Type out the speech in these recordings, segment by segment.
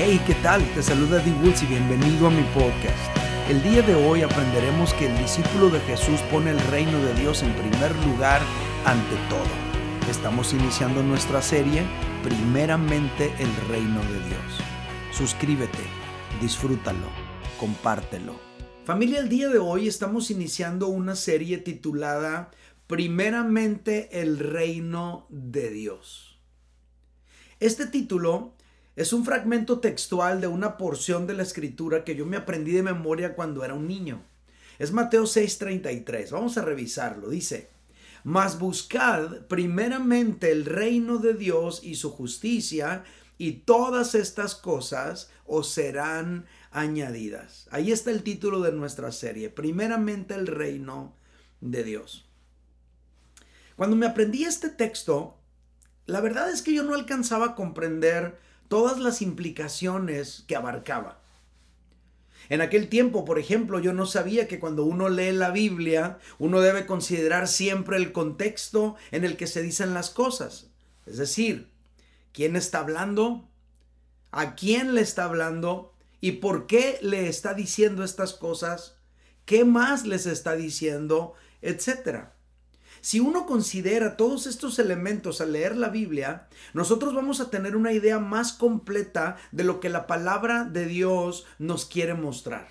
Hey, ¿qué tal? Te saluda Dee Woods y bienvenido a mi podcast. El día de hoy aprenderemos que el discípulo de Jesús pone el reino de Dios en primer lugar ante todo. Estamos iniciando nuestra serie Primeramente el reino de Dios. Suscríbete, disfrútalo, compártelo. Familia, el día de hoy estamos iniciando una serie titulada Primeramente el reino de Dios. Este título es un fragmento textual de una porción de la escritura que yo me aprendí de memoria cuando era un niño. Es Mateo 6:33. Vamos a revisarlo. Dice, mas buscad primeramente el reino de Dios y su justicia, y todas estas cosas os serán añadidas. Ahí está el título de nuestra serie, primeramente el reino de Dios. Cuando me aprendí este texto, la verdad es que yo no alcanzaba a comprender todas las implicaciones que abarcaba. En aquel tiempo, por ejemplo, yo no sabía que cuando uno lee la Biblia, uno debe considerar siempre el contexto en el que se dicen las cosas. Es decir, quién está hablando, a quién le está hablando y por qué le está diciendo estas cosas, qué más les está diciendo, etcétera. Si uno considera todos estos elementos al leer la Biblia, nosotros vamos a tener una idea más completa de lo que la palabra de Dios nos quiere mostrar.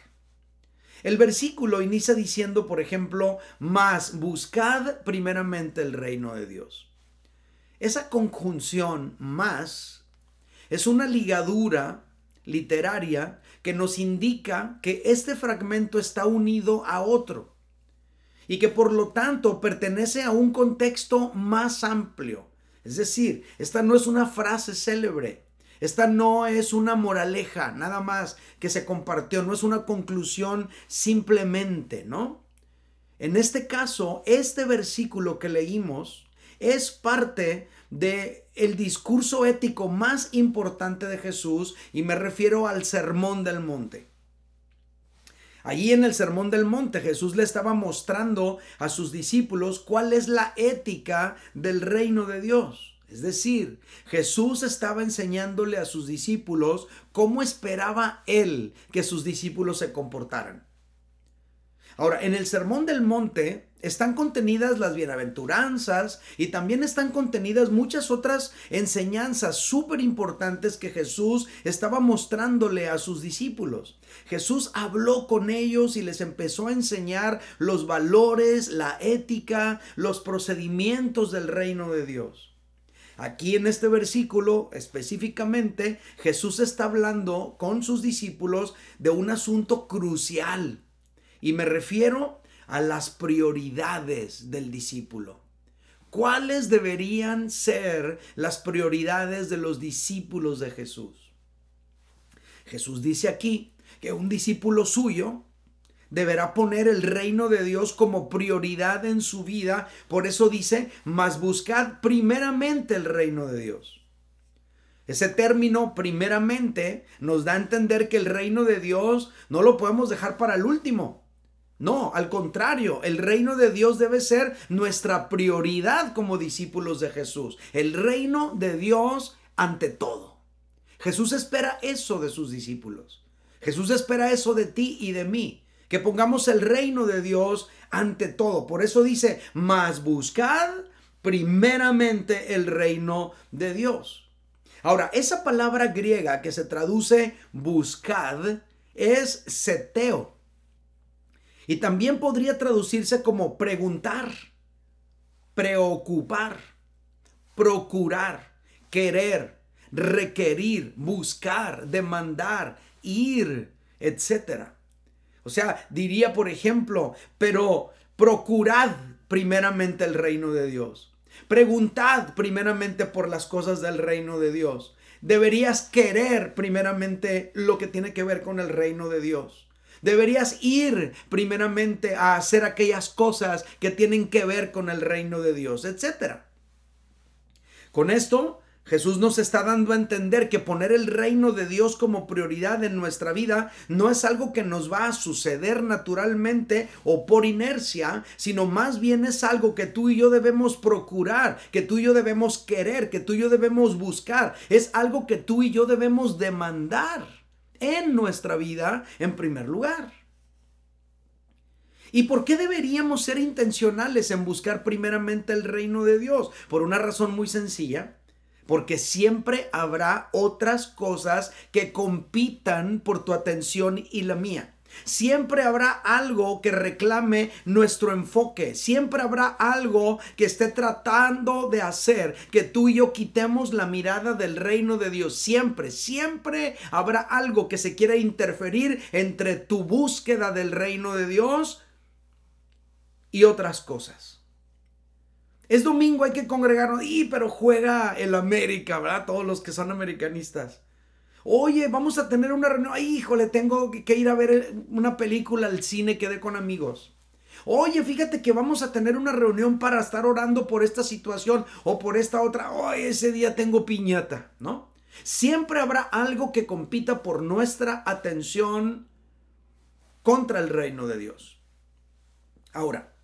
El versículo inicia diciendo, por ejemplo, más buscad primeramente el reino de Dios. Esa conjunción más es una ligadura literaria que nos indica que este fragmento está unido a otro y que por lo tanto pertenece a un contexto más amplio. Es decir, esta no es una frase célebre, esta no es una moraleja, nada más que se compartió, no es una conclusión simplemente, ¿no? En este caso, este versículo que leímos es parte de el discurso ético más importante de Jesús y me refiero al Sermón del Monte. Allí en el Sermón del Monte Jesús le estaba mostrando a sus discípulos cuál es la ética del reino de Dios. Es decir, Jesús estaba enseñándole a sus discípulos cómo esperaba él que sus discípulos se comportaran. Ahora, en el Sermón del Monte están contenidas las bienaventuranzas y también están contenidas muchas otras enseñanzas súper importantes que Jesús estaba mostrándole a sus discípulos. Jesús habló con ellos y les empezó a enseñar los valores, la ética, los procedimientos del reino de Dios. Aquí en este versículo específicamente Jesús está hablando con sus discípulos de un asunto crucial y me refiero a las prioridades del discípulo. ¿Cuáles deberían ser las prioridades de los discípulos de Jesús? Jesús dice aquí que un discípulo suyo deberá poner el reino de Dios como prioridad en su vida. Por eso dice, mas buscad primeramente el reino de Dios. Ese término primeramente nos da a entender que el reino de Dios no lo podemos dejar para el último. No, al contrario, el reino de Dios debe ser nuestra prioridad como discípulos de Jesús. El reino de Dios ante todo. Jesús espera eso de sus discípulos. Jesús espera eso de ti y de mí. Que pongamos el reino de Dios ante todo. Por eso dice, más buscad primeramente el reino de Dios. Ahora, esa palabra griega que se traduce buscad es seteo y también podría traducirse como preguntar, preocupar, procurar, querer, requerir, buscar, demandar, ir, etc. O sea, diría, por ejemplo, pero procurad primeramente el reino de Dios. Preguntad primeramente por las cosas del reino de Dios. Deberías querer primeramente lo que tiene que ver con el reino de Dios. Deberías ir primeramente a hacer aquellas cosas que tienen que ver con el reino de Dios, etc. Con esto, Jesús nos está dando a entender que poner el reino de Dios como prioridad en nuestra vida no es algo que nos va a suceder naturalmente o por inercia, sino más bien es algo que tú y yo debemos procurar, que tú y yo debemos querer, que tú y yo debemos buscar. Es algo que tú y yo debemos demandar en nuestra vida en primer lugar. ¿Y por qué deberíamos ser intencionales en buscar primeramente el reino de Dios? Por una razón muy sencilla porque siempre habrá otras cosas que compitan por tu atención y la mía. Siempre habrá algo que reclame nuestro enfoque. Siempre habrá algo que esté tratando de hacer que tú y yo quitemos la mirada del reino de Dios. Siempre, siempre habrá algo que se quiera interferir entre tu búsqueda del reino de Dios y otras cosas. Es domingo, hay que congregarnos. Y pero juega el América, ¿verdad? Todos los que son americanistas. Oye, vamos a tener una reunión. Ay, híjole, tengo que ir a ver una película al cine, quedé con amigos. Oye, fíjate que vamos a tener una reunión para estar orando por esta situación o por esta otra. Oye, ese día tengo piñata, ¿no? Siempre habrá algo que compita por nuestra atención contra el reino de Dios. Ahora,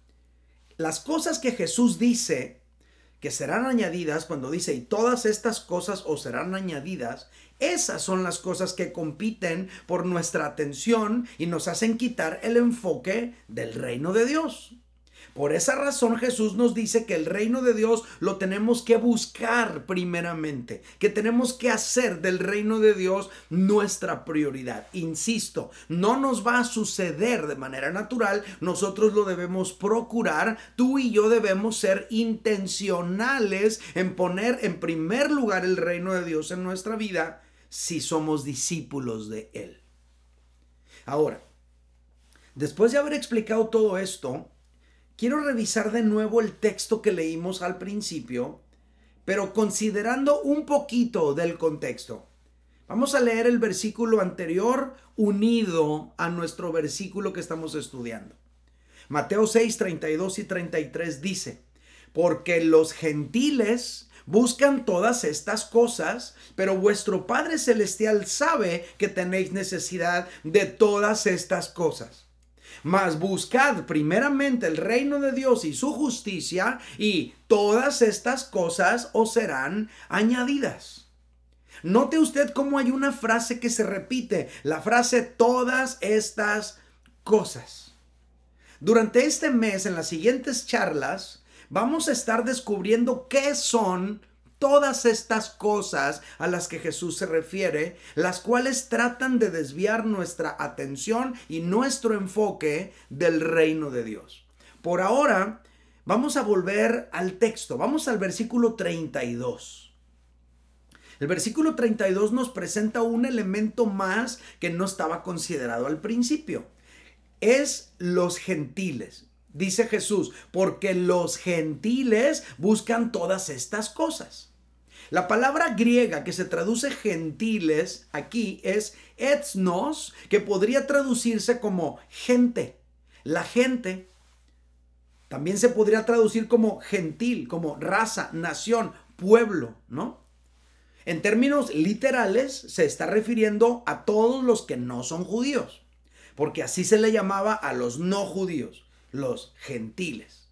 las cosas que Jesús dice que serán añadidas, cuando dice, y todas estas cosas os serán añadidas, esas son las cosas que compiten por nuestra atención y nos hacen quitar el enfoque del reino de Dios. Por esa razón Jesús nos dice que el reino de Dios lo tenemos que buscar primeramente, que tenemos que hacer del reino de Dios nuestra prioridad. Insisto, no nos va a suceder de manera natural, nosotros lo debemos procurar, tú y yo debemos ser intencionales en poner en primer lugar el reino de Dios en nuestra vida si somos discípulos de Él. Ahora, después de haber explicado todo esto, quiero revisar de nuevo el texto que leímos al principio, pero considerando un poquito del contexto. Vamos a leer el versículo anterior unido a nuestro versículo que estamos estudiando. Mateo 6, 32 y 33 dice, porque los gentiles buscan todas estas cosas, pero vuestro Padre Celestial sabe que tenéis necesidad de todas estas cosas. Mas buscad primeramente el reino de Dios y su justicia, y todas estas cosas os serán añadidas. Note usted cómo hay una frase que se repite, la frase todas estas cosas. Durante este mes, en las siguientes charlas, vamos a estar descubriendo qué son todas estas cosas a las que Jesús se refiere, las cuales tratan de desviar nuestra atención y nuestro enfoque del reino de Dios. Por ahora, vamos a volver al texto, vamos al versículo 32. El versículo 32 nos presenta un elemento más que no estaba considerado al principio. Es los gentiles. Dice Jesús, porque los gentiles buscan todas estas cosas. La palabra griega que se traduce gentiles aquí es ethnos, que podría traducirse como gente. La gente también se podría traducir como gentil, como raza, nación, pueblo, ¿no? En términos literales se está refiriendo a todos los que no son judíos, porque así se le llamaba a los no judíos, los gentiles.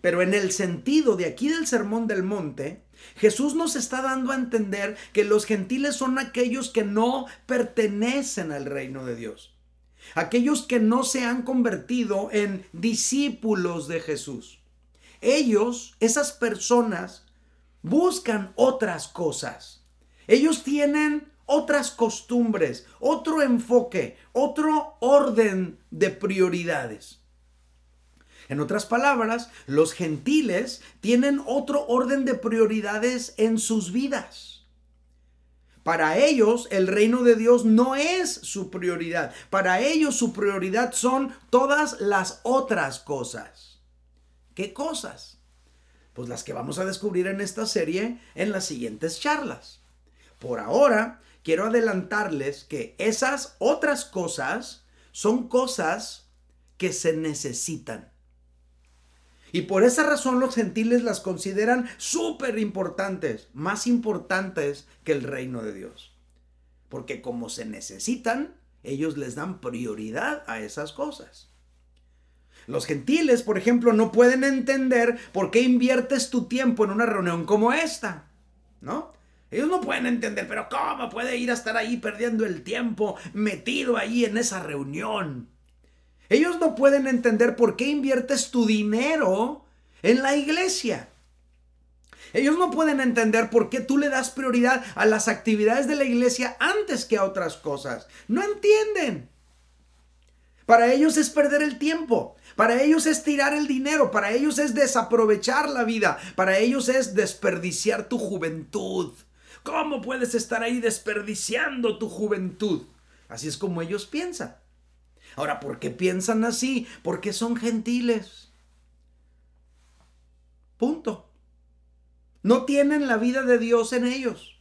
Pero en el sentido de aquí del Sermón del Monte, Jesús nos está dando a entender que los gentiles son aquellos que no pertenecen al reino de Dios. Aquellos que no se han convertido en discípulos de Jesús. Ellos, esas personas, buscan otras cosas. Ellos tienen otras costumbres, otro enfoque, otro orden de prioridades. En otras palabras, los gentiles tienen otro orden de prioridades en sus vidas. Para ellos el reino de Dios no es su prioridad. Para ellos su prioridad son todas las otras cosas. ¿Qué cosas? Pues las que vamos a descubrir en esta serie en las siguientes charlas. Por ahora, quiero adelantarles que esas otras cosas son cosas que se necesitan. Y por esa razón los gentiles las consideran súper importantes, más importantes que el reino de Dios. Porque como se necesitan, ellos les dan prioridad a esas cosas. Los gentiles, por ejemplo, no pueden entender por qué inviertes tu tiempo en una reunión como esta, ¿no? Ellos no pueden entender, pero ¿cómo puede ir a estar ahí perdiendo el tiempo metido ahí en esa reunión? Ellos no pueden entender por qué inviertes tu dinero en la iglesia. Ellos no pueden entender por qué tú le das prioridad a las actividades de la iglesia antes que a otras cosas. No entienden. Para ellos es perder el tiempo. Para ellos es tirar el dinero. Para ellos es desaprovechar la vida. Para ellos es desperdiciar tu juventud. ¿Cómo puedes estar ahí desperdiciando tu juventud? Así es como ellos piensan. Ahora, ¿por qué piensan así? Porque son gentiles. Punto. No tienen la vida de Dios en ellos.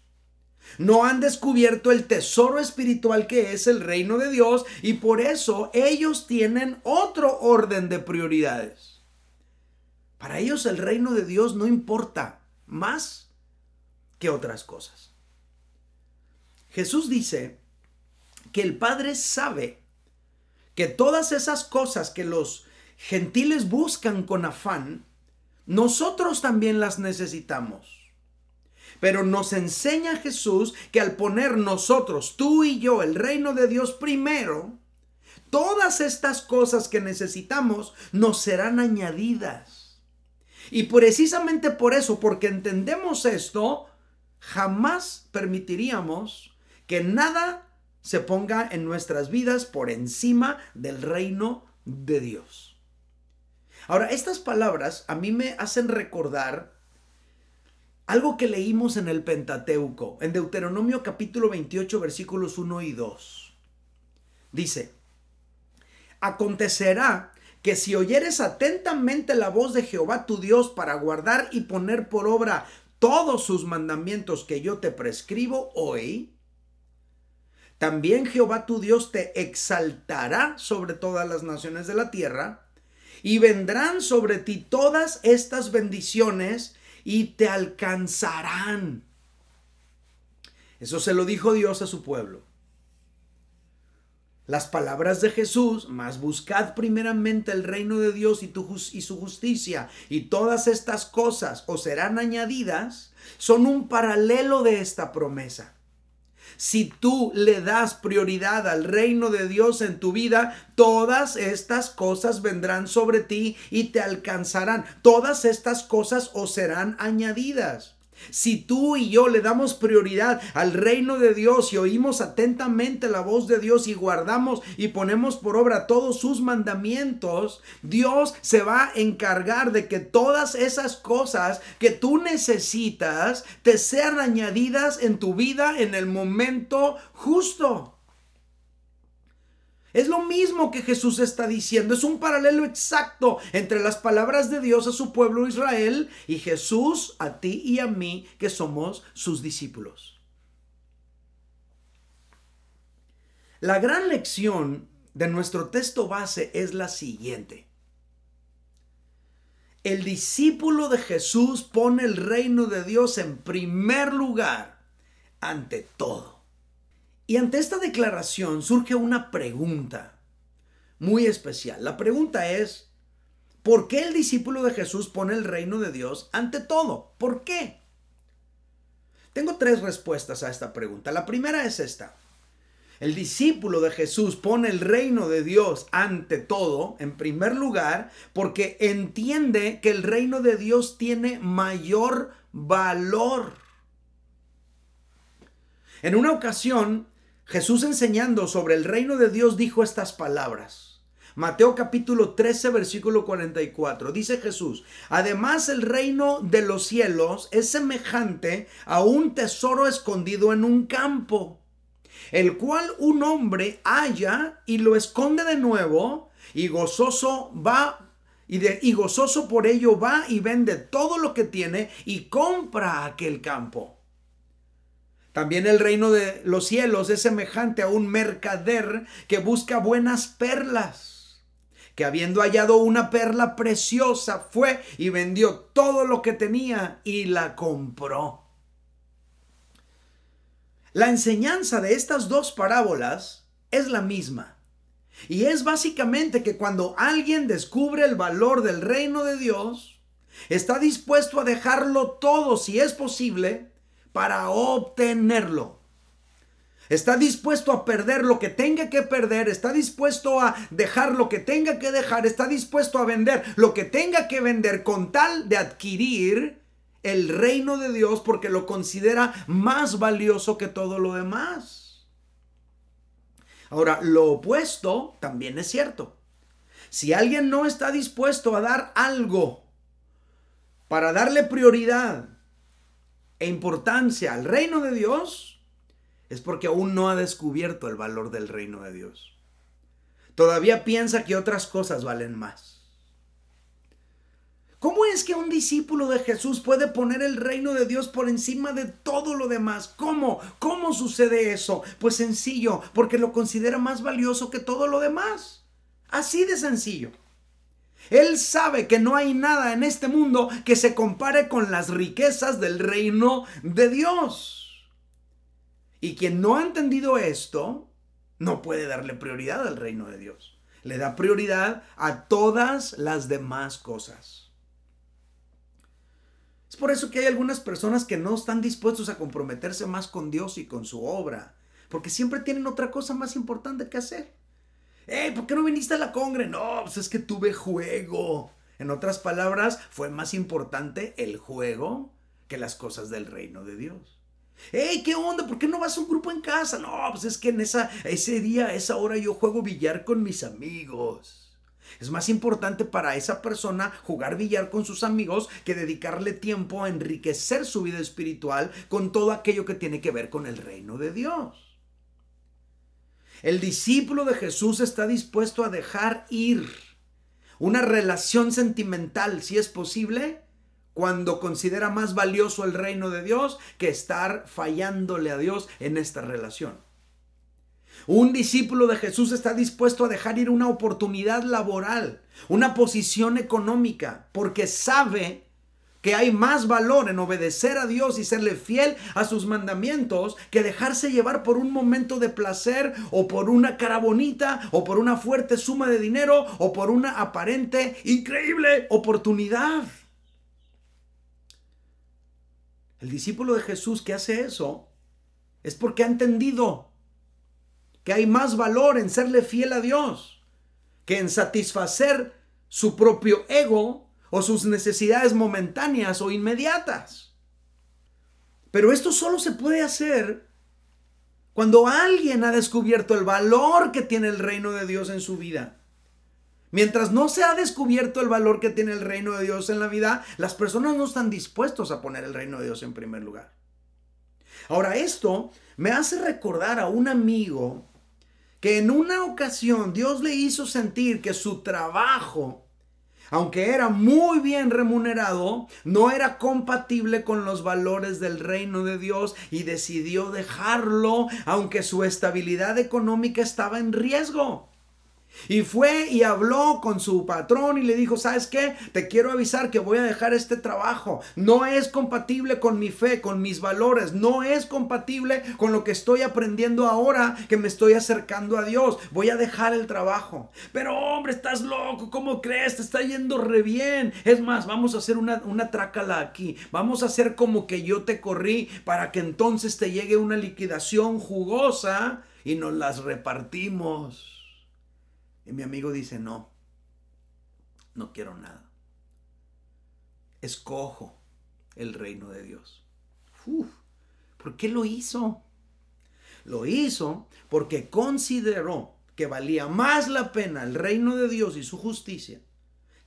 No han descubierto el tesoro espiritual que es el reino de Dios y por eso ellos tienen otro orden de prioridades. Para ellos el reino de Dios no importa más que otras cosas. Jesús dice que el Padre sabe que todas esas cosas que los gentiles buscan con afán, nosotros también las necesitamos. Pero nos enseña Jesús que al poner nosotros, tú y yo, el reino de Dios primero, todas estas cosas que necesitamos nos serán añadidas. Y precisamente por eso, porque entendemos esto, jamás permitiríamos que nada se ponga en nuestras vidas por encima del reino de Dios. Ahora, estas palabras a mí me hacen recordar algo que leímos en el Pentateuco, en Deuteronomio capítulo 28 versículos 1 y 2. Dice, acontecerá que si oyeres atentamente la voz de Jehová tu Dios para guardar y poner por obra todos sus mandamientos que yo te prescribo hoy, también Jehová tu Dios te exaltará sobre todas las naciones de la tierra, y vendrán sobre ti todas estas bendiciones y te alcanzarán. Eso se lo dijo Dios a su pueblo. Las palabras de Jesús, más buscad primeramente el reino de Dios y, y su justicia, y todas estas cosas os serán añadidas, son un paralelo de esta promesa. Si tú le das prioridad al reino de Dios en tu vida, todas estas cosas vendrán sobre ti y te alcanzarán. Todas estas cosas os serán añadidas. Si tú y yo le damos prioridad al reino de Dios y oímos atentamente la voz de Dios y guardamos y ponemos por obra todos sus mandamientos, Dios se va a encargar de que todas esas cosas que tú necesitas te sean añadidas en tu vida en el momento justo. Es lo mismo que Jesús está diciendo. Es un paralelo exacto entre las palabras de Dios a su pueblo Israel y Jesús a ti y a mí que somos sus discípulos. La gran lección de nuestro texto base es la siguiente. El discípulo de Jesús pone el reino de Dios en primer lugar ante todo. Y ante esta declaración surge una pregunta muy especial. La pregunta es, ¿por qué el discípulo de Jesús pone el reino de Dios ante todo? ¿Por qué? Tengo tres respuestas a esta pregunta. La primera es esta. El discípulo de Jesús pone el reino de Dios ante todo, en primer lugar, porque entiende que el reino de Dios tiene mayor valor. En una ocasión, Jesús enseñando sobre el reino de Dios dijo estas palabras. Mateo capítulo 13 versículo 44. Dice Jesús, además el reino de los cielos es semejante a un tesoro escondido en un campo, el cual un hombre halla y lo esconde de nuevo y gozoso va y, de, y gozoso por ello va y vende todo lo que tiene y compra aquel campo. También el reino de los cielos es semejante a un mercader que busca buenas perlas, que habiendo hallado una perla preciosa fue y vendió todo lo que tenía y la compró. La enseñanza de estas dos parábolas es la misma. Y es básicamente que cuando alguien descubre el valor del reino de Dios, está dispuesto a dejarlo todo, si es posible, para obtenerlo. Está dispuesto a perder lo que tenga que perder, está dispuesto a dejar lo que tenga que dejar, está dispuesto a vender lo que tenga que vender con tal de adquirir el reino de Dios porque lo considera más valioso que todo lo demás. Ahora, lo opuesto también es cierto. Si alguien no está dispuesto a dar algo para darle prioridad e importancia al reino de Dios, es porque aún no ha descubierto el valor del reino de Dios. Todavía piensa que otras cosas valen más. ¿Cómo es que un discípulo de Jesús puede poner el reino de Dios por encima de todo lo demás? ¿Cómo? ¿Cómo sucede eso? Pues sencillo, porque lo considera más valioso que todo lo demás. Así de sencillo. Él sabe que no hay nada en este mundo que se compare con las riquezas del reino de Dios. Y quien no ha entendido esto, no puede darle prioridad al reino de Dios. Le da prioridad a todas las demás cosas. Es por eso que hay algunas personas que no están dispuestos a comprometerse más con Dios y con su obra, porque siempre tienen otra cosa más importante que hacer. ¿Por qué no viniste a la congre? No, pues es que tuve juego. En otras palabras, fue más importante el juego que las cosas del reino de Dios. Hey, ¿qué onda? ¿Por qué no vas a un grupo en casa? No, pues es que en esa, ese día, esa hora yo juego billar con mis amigos. Es más importante para esa persona jugar billar con sus amigos que dedicarle tiempo a enriquecer su vida espiritual con todo aquello que tiene que ver con el reino de Dios. El discípulo de Jesús está dispuesto a dejar ir una relación sentimental, si es posible, cuando considera más valioso el reino de Dios que estar fallándole a Dios en esta relación. Un discípulo de Jesús está dispuesto a dejar ir una oportunidad laboral, una posición económica, porque sabe que hay más valor en obedecer a Dios y serle fiel a sus mandamientos que dejarse llevar por un momento de placer o por una cara bonita o por una fuerte suma de dinero o por una aparente increíble oportunidad. El discípulo de Jesús que hace eso es porque ha entendido que hay más valor en serle fiel a Dios que en satisfacer su propio ego o sus necesidades momentáneas o inmediatas. Pero esto solo se puede hacer cuando alguien ha descubierto el valor que tiene el reino de Dios en su vida. Mientras no se ha descubierto el valor que tiene el reino de Dios en la vida, las personas no están dispuestos a poner el reino de Dios en primer lugar. Ahora, esto me hace recordar a un amigo que en una ocasión Dios le hizo sentir que su trabajo, aunque era muy bien remunerado, no era compatible con los valores del reino de Dios y decidió dejarlo, aunque su estabilidad económica estaba en riesgo. Y fue y habló con su patrón y le dijo, ¿sabes qué? Te quiero avisar que voy a dejar este trabajo. No es compatible con mi fe, con mis valores. No es compatible con lo que estoy aprendiendo ahora que me estoy acercando a Dios. Voy a dejar el trabajo. Pero hombre, estás loco. ¿Cómo crees? Te está yendo re bien. Es más, vamos a hacer una, una trácala aquí. Vamos a hacer como que yo te corrí para que entonces te llegue una liquidación jugosa y nos las repartimos. Y mi amigo dice, no, no quiero nada. Escojo el reino de Dios. ¿Por qué lo hizo? Lo hizo porque consideró que valía más la pena el reino de Dios y su justicia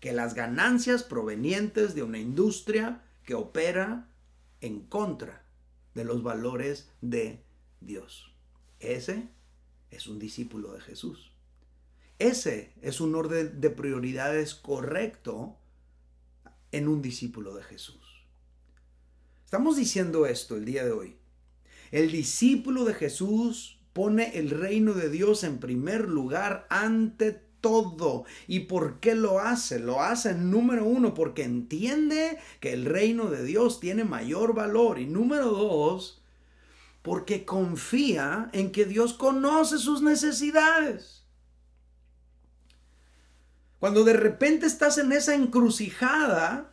que las ganancias provenientes de una industria que opera en contra de los valores de Dios. Ese es un discípulo de Jesús. Ese es un orden de prioridades correcto en un discípulo de Jesús. Estamos diciendo esto el día de hoy. El discípulo de Jesús pone el reino de Dios en primer lugar ante todo. ¿Y por qué lo hace? Lo hace, número uno, porque entiende que el reino de Dios tiene mayor valor. Y número dos, porque confía en que Dios conoce sus necesidades. Cuando de repente estás en esa encrucijada,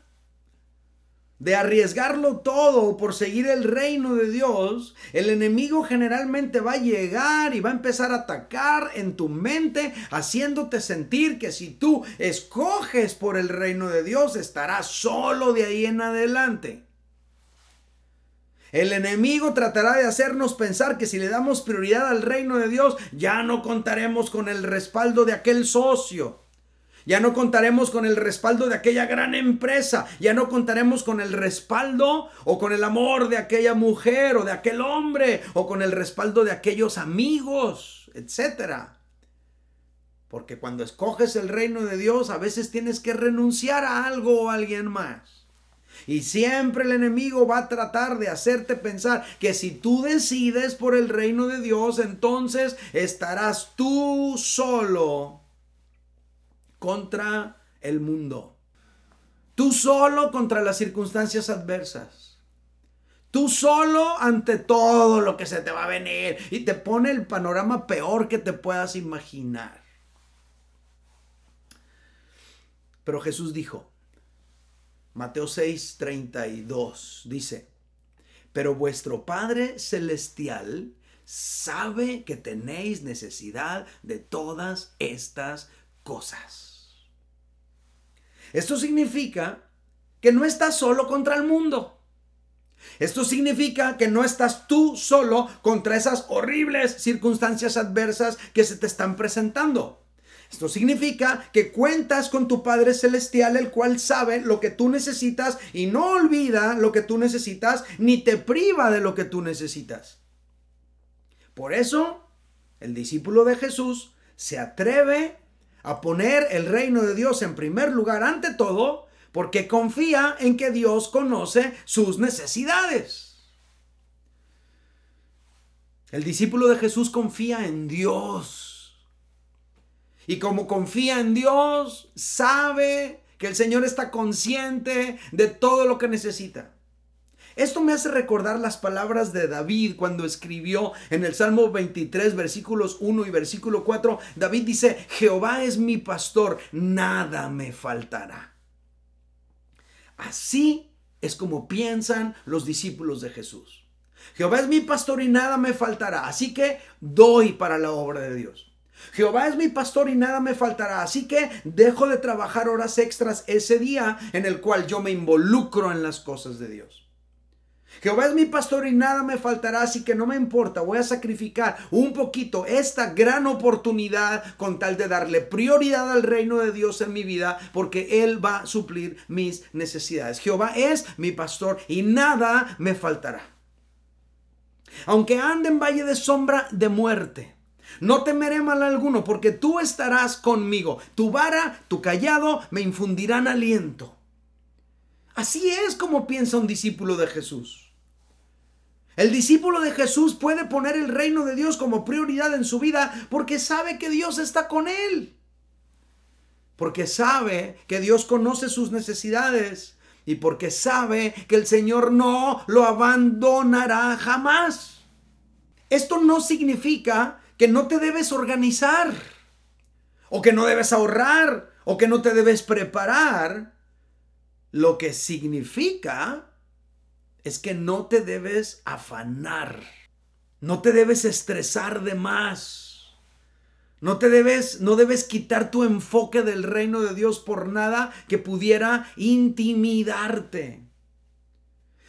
de arriesgarlo todo por seguir el reino de Dios, el enemigo generalmente va a llegar y va a empezar a atacar en tu mente, haciéndote sentir que si tú escoges por el reino de Dios, estarás solo de ahí en adelante. El enemigo tratará de hacernos pensar que si le damos prioridad al reino de Dios, ya no contaremos con el respaldo de aquel socio ya no contaremos con el respaldo de aquella gran empresa. Ya no contaremos con el respaldo o con el amor de aquella mujer o de aquel hombre o con el respaldo de aquellos amigos, etcétera. Porque cuando escoges el reino de Dios, a veces tienes que renunciar a algo o a alguien más. Y siempre el enemigo va a tratar de hacerte pensar que si tú decides por el reino de Dios, entonces estarás tú solo contra el mundo. Tú solo contra las circunstancias adversas. Tú solo ante todo lo que se te va a venir y te pone el panorama peor que te puedas imaginar. Pero Jesús dijo, Mateo 6, 32, dice, pero vuestro Padre Celestial sabe que tenéis necesidad de todas estas cosas. Esto significa que no estás solo contra el mundo. Esto significa que no estás tú solo contra esas horribles circunstancias adversas que se te están presentando. Esto significa que cuentas con tu Padre Celestial, el cual sabe lo que tú necesitas y no olvida lo que tú necesitas, ni te priva de lo que tú necesitas. Por eso, el discípulo de Jesús se atreve a poner el reino de Dios en primer lugar ante todo, porque confía en que Dios conoce sus necesidades. El discípulo de Jesús confía en Dios. Y como confía en Dios, sabe que el Señor está consciente de todo lo que necesita. Esto me hace recordar las palabras de David cuando escribió en el Salmo 23, versículos 1 y versículo 4. David dice, Jehová es mi pastor, nada me faltará. Así es como piensan los discípulos de Jesús. Jehová es mi pastor y nada me faltará, así que doy para la obra de Dios. Jehová es mi pastor y nada me faltará, así que dejo de trabajar horas extras ese día en el cual yo me involucro en las cosas de Dios. Jehová es mi pastor y nada me faltará, así que no me importa, voy a sacrificar un poquito esta gran oportunidad con tal de darle prioridad al reino de Dios en mi vida, porque Él va a suplir mis necesidades. Jehová es mi pastor y nada me faltará. Aunque ande en valle de sombra de muerte, no temeré mal alguno, porque tú estarás conmigo. Tu vara, tu callado me infundirán aliento. Así es como piensa un discípulo de Jesús. El discípulo de Jesús puede poner el reino de Dios como prioridad en su vida porque sabe que Dios está con él. Porque sabe que Dios conoce sus necesidades y porque sabe que el Señor no lo abandonará jamás. Esto no significa que no te debes organizar o que no debes ahorrar o que no te debes preparar. Lo que significa es que no te debes afanar, no te debes estresar de más. No te debes, no debes quitar tu enfoque del reino de Dios por nada que pudiera intimidarte.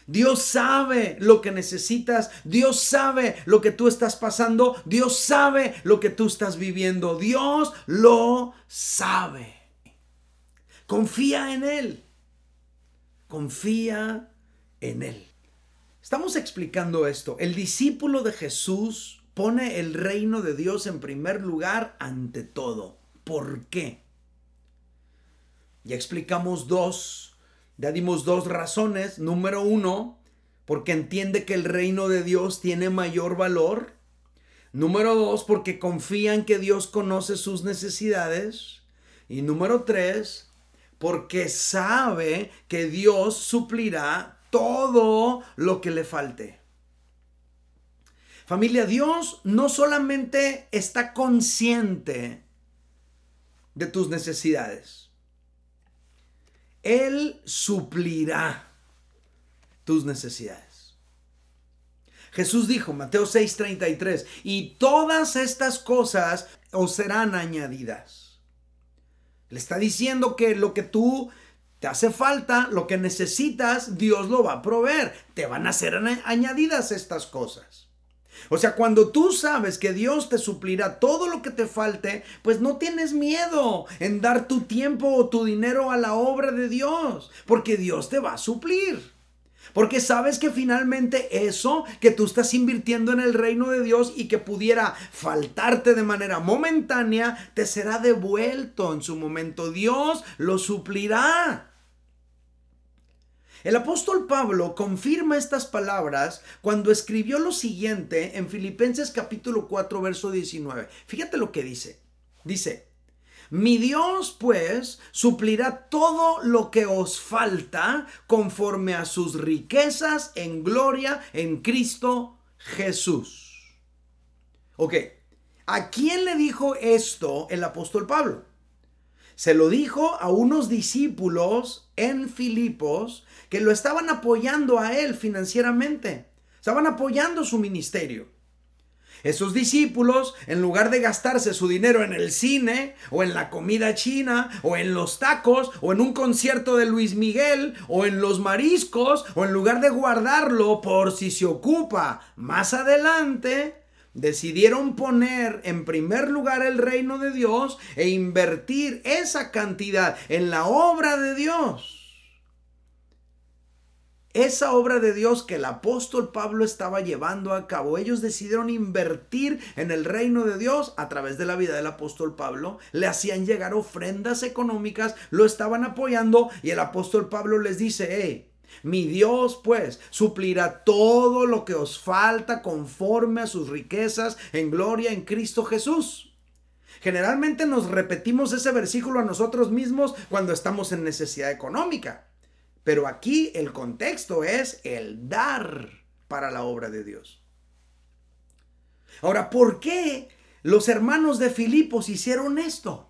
Dios sabe lo que necesitas, Dios sabe lo que tú estás pasando, Dios sabe lo que tú estás viviendo, Dios lo sabe. Confía en Él, confía en Él. Estamos explicando esto. El discípulo de Jesús pone el reino de Dios en primer lugar ante todo. ¿Por qué? Ya explicamos dos, ya dimos dos razones. Número uno, porque entiende que el reino de Dios tiene mayor valor. Número dos, porque confían que Dios conoce sus necesidades. Y número tres, porque sabe que Dios suplirá todo lo que le falte. Familia, Dios no solamente está consciente de tus necesidades, Él suplirá tus necesidades. Jesús dijo, Mateo 6:33, y todas estas cosas os serán añadidas. Le está diciendo que lo que tú te hace falta, lo que necesitas, Dios lo va a proveer. Te van a ser añadidas estas cosas. O sea, cuando tú sabes que Dios te suplirá todo lo que te falte, pues no tienes miedo en dar tu tiempo o tu dinero a la obra de Dios, porque Dios te va a suplir. Porque sabes que finalmente eso que tú estás invirtiendo en el reino de Dios y que pudiera faltarte de manera momentánea, te será devuelto en su momento. Dios lo suplirá. El apóstol Pablo confirma estas palabras cuando escribió lo siguiente en Filipenses capítulo 4 verso 19. Fíjate lo que dice. Dice, mi Dios pues suplirá todo lo que os falta conforme a sus riquezas en gloria en Cristo Jesús. Ok, ¿a quién le dijo esto el apóstol Pablo? Se lo dijo a unos discípulos en Filipos que lo estaban apoyando a él financieramente. Estaban apoyando su ministerio. Esos discípulos, en lugar de gastarse su dinero en el cine, o en la comida china, o en los tacos, o en un concierto de Luis Miguel, o en los mariscos, o en lugar de guardarlo por si se ocupa más adelante, decidieron poner en primer lugar el reino de Dios e invertir esa cantidad en la obra de Dios esa obra de Dios que el apóstol Pablo estaba llevando a cabo. Ellos decidieron invertir en el reino de Dios a través de la vida del apóstol Pablo. Le hacían llegar ofrendas económicas, lo estaban apoyando y el apóstol Pablo les dice, hey, mi Dios pues suplirá todo lo que os falta conforme a sus riquezas en gloria en Cristo Jesús. Generalmente nos repetimos ese versículo a nosotros mismos cuando estamos en necesidad económica. Pero aquí el contexto es el dar para la obra de Dios. Ahora, ¿por qué los hermanos de Filipos hicieron esto?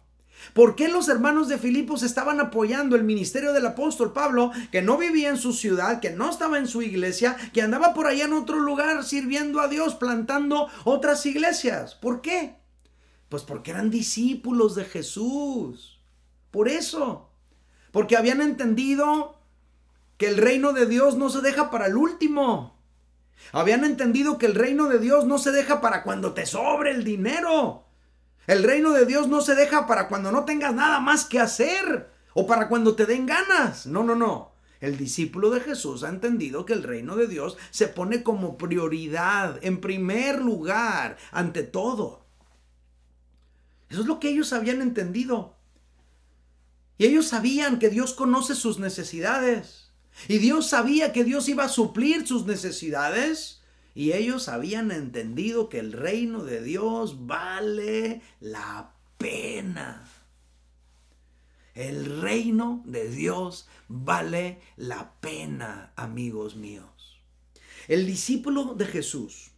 ¿Por qué los hermanos de Filipos estaban apoyando el ministerio del apóstol Pablo, que no vivía en su ciudad, que no estaba en su iglesia, que andaba por allá en otro lugar sirviendo a Dios, plantando otras iglesias? ¿Por qué? Pues porque eran discípulos de Jesús. Por eso. Porque habían entendido que el reino de Dios no se deja para el último. Habían entendido que el reino de Dios no se deja para cuando te sobre el dinero. El reino de Dios no se deja para cuando no tengas nada más que hacer o para cuando te den ganas. No, no, no. El discípulo de Jesús ha entendido que el reino de Dios se pone como prioridad, en primer lugar, ante todo. Eso es lo que ellos habían entendido. Y ellos sabían que Dios conoce sus necesidades. Y Dios sabía que Dios iba a suplir sus necesidades. Y ellos habían entendido que el reino de Dios vale la pena. El reino de Dios vale la pena, amigos míos. El discípulo de Jesús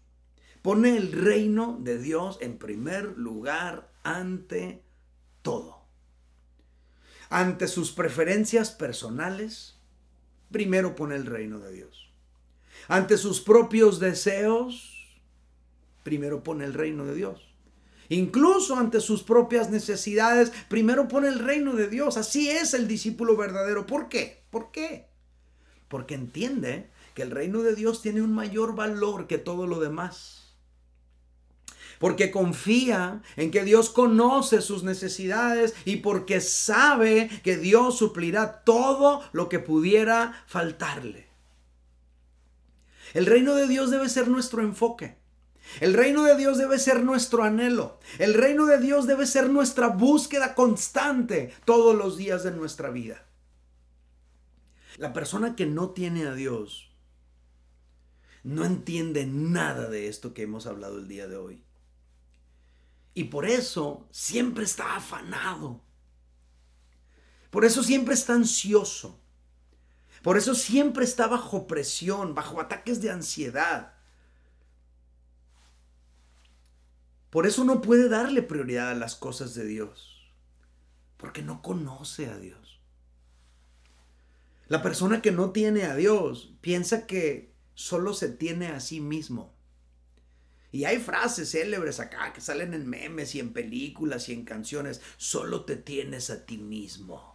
pone el reino de Dios en primer lugar ante todo. Ante sus preferencias personales, primero pone el reino de Dios. Ante sus propios deseos, primero pone el reino de Dios. Incluso ante sus propias necesidades, primero pone el reino de Dios. Así es el discípulo verdadero. ¿Por qué? ¿Por qué? Porque entiende que el reino de Dios tiene un mayor valor que todo lo demás porque confía en que Dios conoce sus necesidades y porque sabe que Dios suplirá todo lo que pudiera faltarle. El reino de Dios debe ser nuestro enfoque. El reino de Dios debe ser nuestro anhelo. El reino de Dios debe ser nuestra búsqueda constante todos los días de nuestra vida. La persona que no tiene a Dios no entiende nada de esto que hemos hablado el día de hoy. Y por eso siempre está afanado. Por eso siempre está ansioso. Por eso siempre está bajo presión, bajo ataques de ansiedad. Por eso no puede darle prioridad a las cosas de Dios. Porque no conoce a Dios. La persona que no tiene a Dios piensa que solo se tiene a sí mismo. Y hay frases célebres acá que salen en memes y en películas y en canciones. Solo te tienes a ti mismo.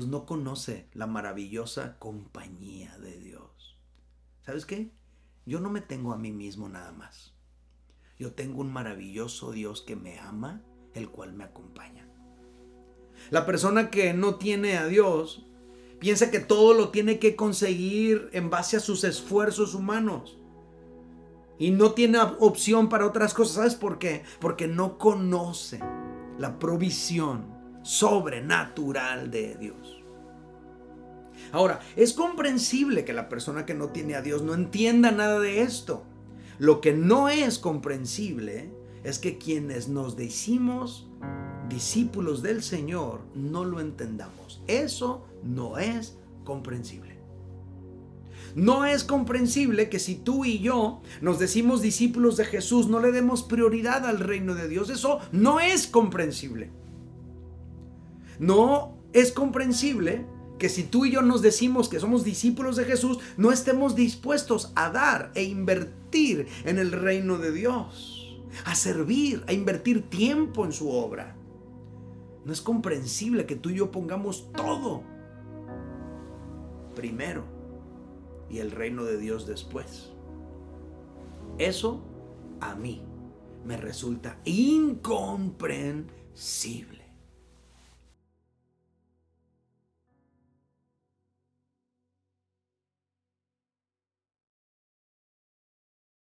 Pues no conoce la maravillosa compañía de Dios. ¿Sabes qué? Yo no me tengo a mí mismo nada más. Yo tengo un maravilloso Dios que me ama, el cual me acompaña. La persona que no tiene a Dios piensa que todo lo tiene que conseguir en base a sus esfuerzos humanos y no tiene opción para otras cosas. ¿Sabes por qué? Porque no conoce la provisión sobrenatural de Dios. Ahora, es comprensible que la persona que no tiene a Dios no entienda nada de esto. Lo que no es comprensible es que quienes nos decimos discípulos del Señor no lo entendamos. Eso no es comprensible. No es comprensible que si tú y yo nos decimos discípulos de Jesús, no le demos prioridad al reino de Dios. Eso no es comprensible. No es comprensible que si tú y yo nos decimos que somos discípulos de Jesús, no estemos dispuestos a dar e invertir en el reino de Dios, a servir, a invertir tiempo en su obra. No es comprensible que tú y yo pongamos todo primero y el reino de Dios después. Eso a mí me resulta incomprensible.